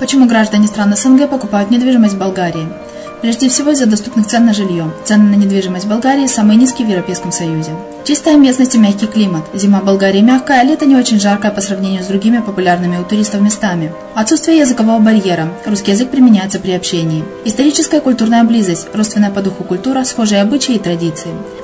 Почему граждане стран СНГ покупают недвижимость в Болгарии? Прежде всего из-за доступных цен на жилье. Цены на недвижимость в Болгарии самые низкие в Европейском Союзе. Чистая местность и мягкий климат. Зима в Болгарии мягкая, а лето не очень жаркое по сравнению с другими популярными у туристов местами. Отсутствие языкового барьера. Русский язык применяется при общении. Историческая и культурная близость. Родственная по духу культура, схожие обычаи и традиции.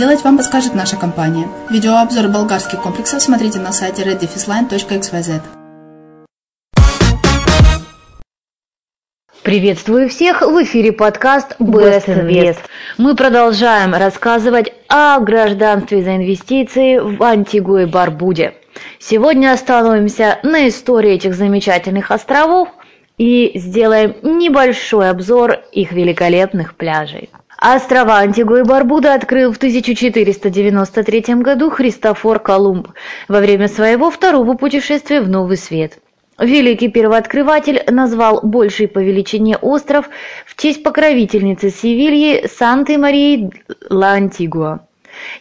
вам подскажет наша компания. Видеообзор болгарских комплексов смотрите на сайте reddefisline.xyz. Приветствую всех! В эфире подкаст Best Invest. Мы продолжаем рассказывать о гражданстве за инвестиции в Антигу и Барбуде. Сегодня остановимся на истории этих замечательных островов и сделаем небольшой обзор их великолепных пляжей. Острова Антигуа и Барбуда открыл в 1493 году Христофор Колумб во время своего второго путешествия в Новый Свет. Великий первооткрыватель назвал больший по величине остров в честь покровительницы Севильи Санты-Марии Ла-Антигуа.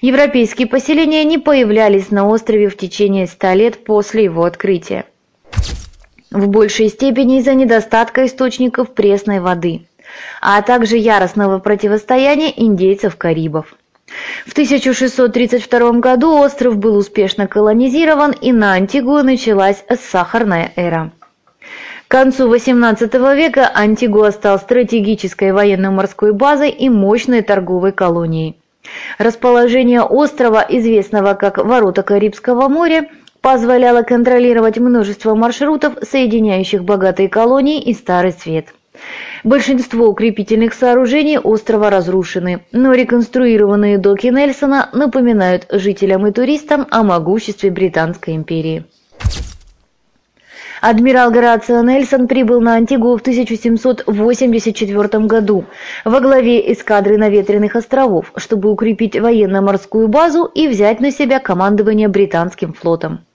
Европейские поселения не появлялись на острове в течение ста лет после его открытия. В большей степени из-за недостатка источников пресной воды а также яростного противостояния индейцев-карибов. В 1632 году остров был успешно колонизирован, и на Антигуа началась сахарная эра. К концу XVIII века Антигуа стал стратегической военно-морской базой и мощной торговой колонией. Расположение острова, известного как «Ворота Карибского моря», позволяло контролировать множество маршрутов, соединяющих богатые колонии и Старый Свет. Большинство укрепительных сооружений острова разрушены, но реконструированные доки Нельсона напоминают жителям и туристам о могуществе Британской империи. Адмирал Горацио Нельсон прибыл на Антигуа в 1784 году во главе эскадры наветренных островов, чтобы укрепить военно-морскую базу и взять на себя командование британским флотом.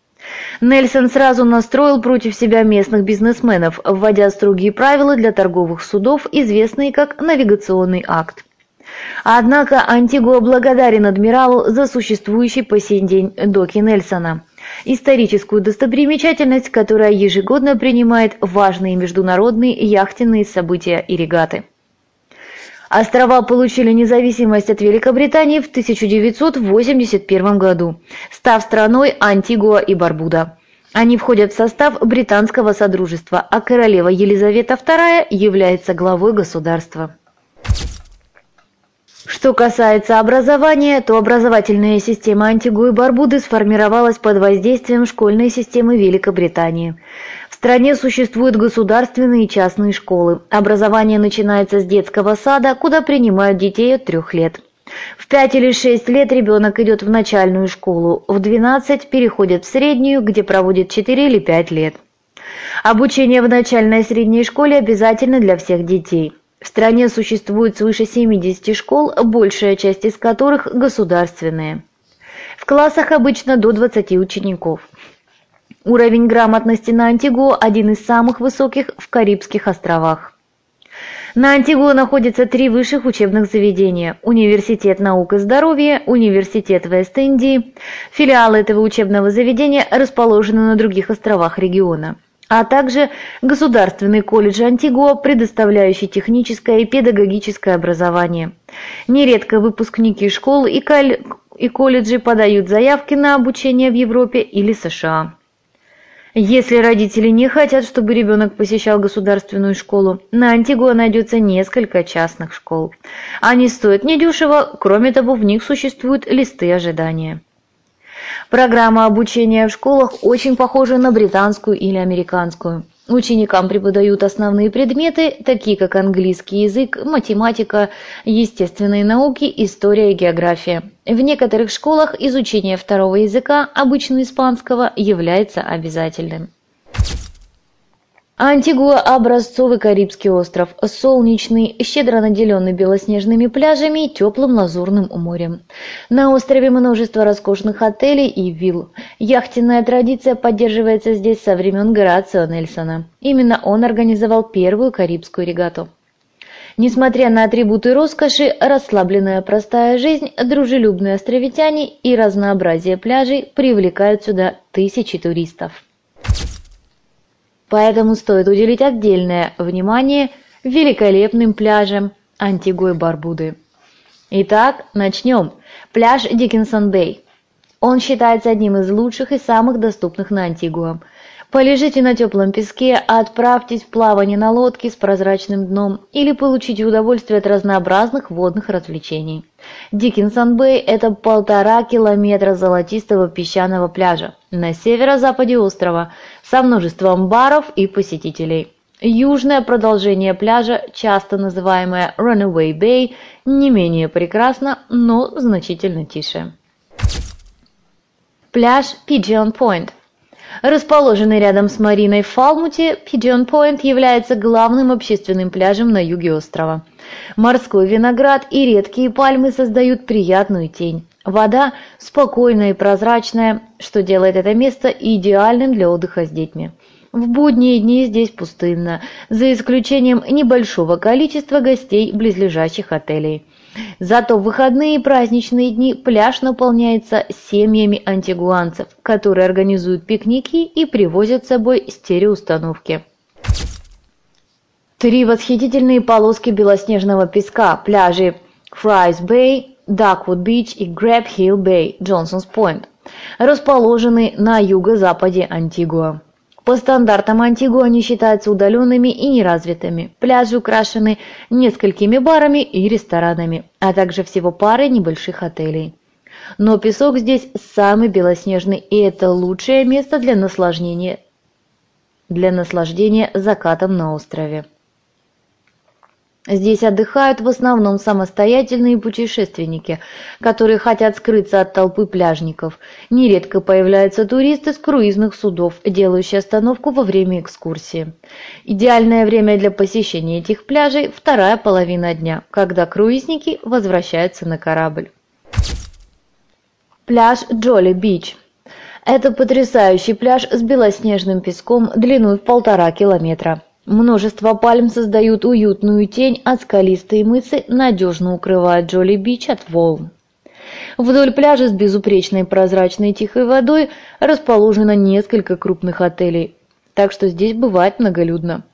Нельсон сразу настроил против себя местных бизнесменов, вводя строгие правила для торговых судов, известные как навигационный акт. Однако Антигуа благодарен адмиралу за существующий по сей день доки Нельсона, историческую достопримечательность, которая ежегодно принимает важные международные яхтенные события и регаты. Острова получили независимость от Великобритании в 1981 году, став страной Антигуа и Барбуда. Они входят в состав британского содружества, а королева Елизавета II является главой государства. Что касается образования, то образовательная система Антигуа и Барбуды сформировалась под воздействием школьной системы Великобритании стране существуют государственные и частные школы. Образование начинается с детского сада, куда принимают детей от трех лет. В 5 или 6 лет ребенок идет в начальную школу, в 12 переходит в среднюю, где проводит 4 или 5 лет. Обучение в начальной и средней школе обязательно для всех детей. В стране существует свыше 70 школ, большая часть из которых государственные. В классах обычно до 20 учеников. Уровень грамотности на Антигуа один из самых высоких в Карибских островах. На Антигуа находятся три высших учебных заведения – Университет наук и здоровья, Университет Вест-Индии. Филиалы этого учебного заведения расположены на других островах региона а также Государственный колледж Антигуа, предоставляющий техническое и педагогическое образование. Нередко выпускники школ и, колледжи подают заявки на обучение в Европе или США. Если родители не хотят, чтобы ребенок посещал государственную школу, на Антигуа найдется несколько частных школ. Они стоят недешево, кроме того, в них существуют листы ожидания. Программа обучения в школах очень похожа на британскую или американскую. Ученикам преподают основные предметы, такие как английский язык, математика, естественные науки, история и география. В некоторых школах изучение второго языка, обычно испанского, является обязательным. Антигуа – образцовый Карибский остров, солнечный, щедро наделенный белоснежными пляжами и теплым лазурным морем. На острове множество роскошных отелей и вилл. Яхтенная традиция поддерживается здесь со времен Горацио Нельсона. Именно он организовал первую Карибскую регату. Несмотря на атрибуты роскоши, расслабленная простая жизнь, дружелюбные островитяне и разнообразие пляжей привлекают сюда тысячи туристов. Поэтому стоит уделить отдельное внимание великолепным пляжам Антигуа Барбуды. Итак, начнем. Пляж Диккенсон-Бэй. Он считается одним из лучших и самых доступных на Антигуа. Полежите на теплом песке, отправьтесь в плавание на лодке с прозрачным дном или получите удовольствие от разнообразных водных развлечений. Диккенсон-Бэй – это полтора километра золотистого песчаного пляжа на северо-западе острова со множеством баров и посетителей. Южное продолжение пляжа, часто называемое Runaway Bay, не менее прекрасно, но значительно тише. Пляж Pigeon Point – Расположенный рядом с мариной в Фалмуте, Point является главным общественным пляжем на юге острова. Морской виноград и редкие пальмы создают приятную тень. Вода спокойная и прозрачная, что делает это место идеальным для отдыха с детьми. В будние дни здесь пустынно, за исключением небольшого количества гостей близлежащих отелей. Зато в выходные и праздничные дни пляж наполняется семьями антигуанцев, которые организуют пикники и привозят с собой стереоустановки. Три восхитительные полоски белоснежного песка, пляжи Фрайс Бэй, Даквуд Бич и Грэб Хилл Бэй, Джонсонс Пойнт, расположены на юго-западе Антигуа. По стандартам Антигуа они считаются удаленными и неразвитыми. Пляжи украшены несколькими барами и ресторанами, а также всего парой небольших отелей. Но песок здесь самый белоснежный, и это лучшее место для наслаждения, для наслаждения закатом на острове. Здесь отдыхают в основном самостоятельные путешественники, которые хотят скрыться от толпы пляжников. Нередко появляются туристы с круизных судов, делающие остановку во время экскурсии. Идеальное время для посещения этих пляжей – вторая половина дня, когда круизники возвращаются на корабль. Пляж Джоли Бич – это потрясающий пляж с белоснежным песком длиной в полтора километра. Множество пальм создают уютную тень, а скалистые мысы надежно укрывают Джоли-Бич от волн. Вдоль пляжа с безупречной прозрачной тихой водой расположено несколько крупных отелей, так что здесь бывает многолюдно.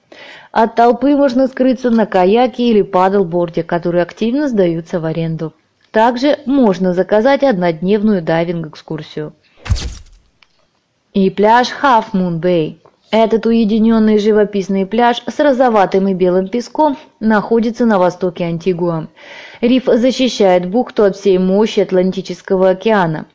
От толпы можно скрыться на каяке или падлборде, которые активно сдаются в аренду. Также можно заказать однодневную дайвинг-экскурсию. И пляж Moon Bay. Этот уединенный живописный пляж с розоватым и белым песком находится на востоке Антигуа. Риф защищает бухту от всей мощи Атлантического океана.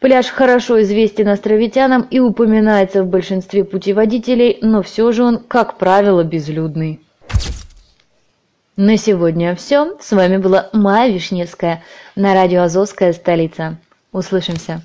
Пляж хорошо известен островитянам и упоминается в большинстве путеводителей, но все же он, как правило, безлюдный. На сегодня все. С вами была Майя Вишневская на радио «Азовская столица». Услышимся.